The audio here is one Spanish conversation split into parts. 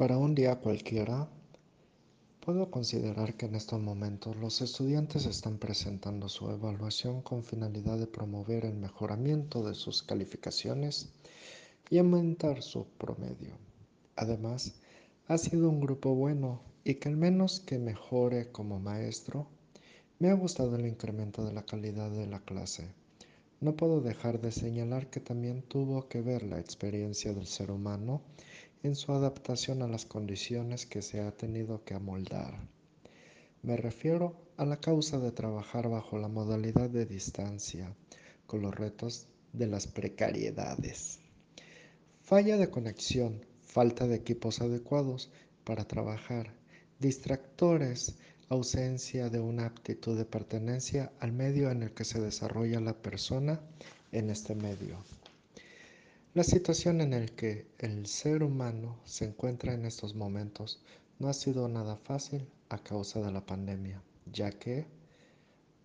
Para un día cualquiera, puedo considerar que en estos momentos los estudiantes están presentando su evaluación con finalidad de promover el mejoramiento de sus calificaciones y aumentar su promedio. Además, ha sido un grupo bueno y que al menos que mejore como maestro, me ha gustado el incremento de la calidad de la clase. No puedo dejar de señalar que también tuvo que ver la experiencia del ser humano en su adaptación a las condiciones que se ha tenido que amoldar. Me refiero a la causa de trabajar bajo la modalidad de distancia, con los retos de las precariedades. Falla de conexión, falta de equipos adecuados para trabajar, distractores, ausencia de una aptitud de pertenencia al medio en el que se desarrolla la persona en este medio. La situación en la que el ser humano se encuentra en estos momentos no ha sido nada fácil a causa de la pandemia, ya que,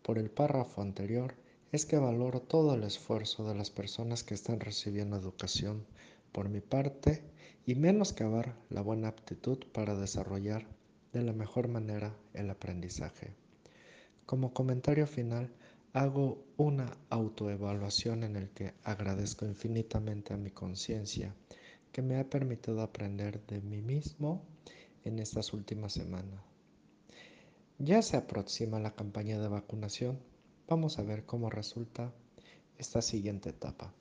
por el párrafo anterior, es que valoro todo el esfuerzo de las personas que están recibiendo educación por mi parte y menoscabar la buena aptitud para desarrollar de la mejor manera el aprendizaje. Como comentario final, hago una autoevaluación en el que agradezco infinitamente a mi conciencia que me ha permitido aprender de mí mismo en estas últimas semanas. Ya se aproxima la campaña de vacunación. Vamos a ver cómo resulta esta siguiente etapa.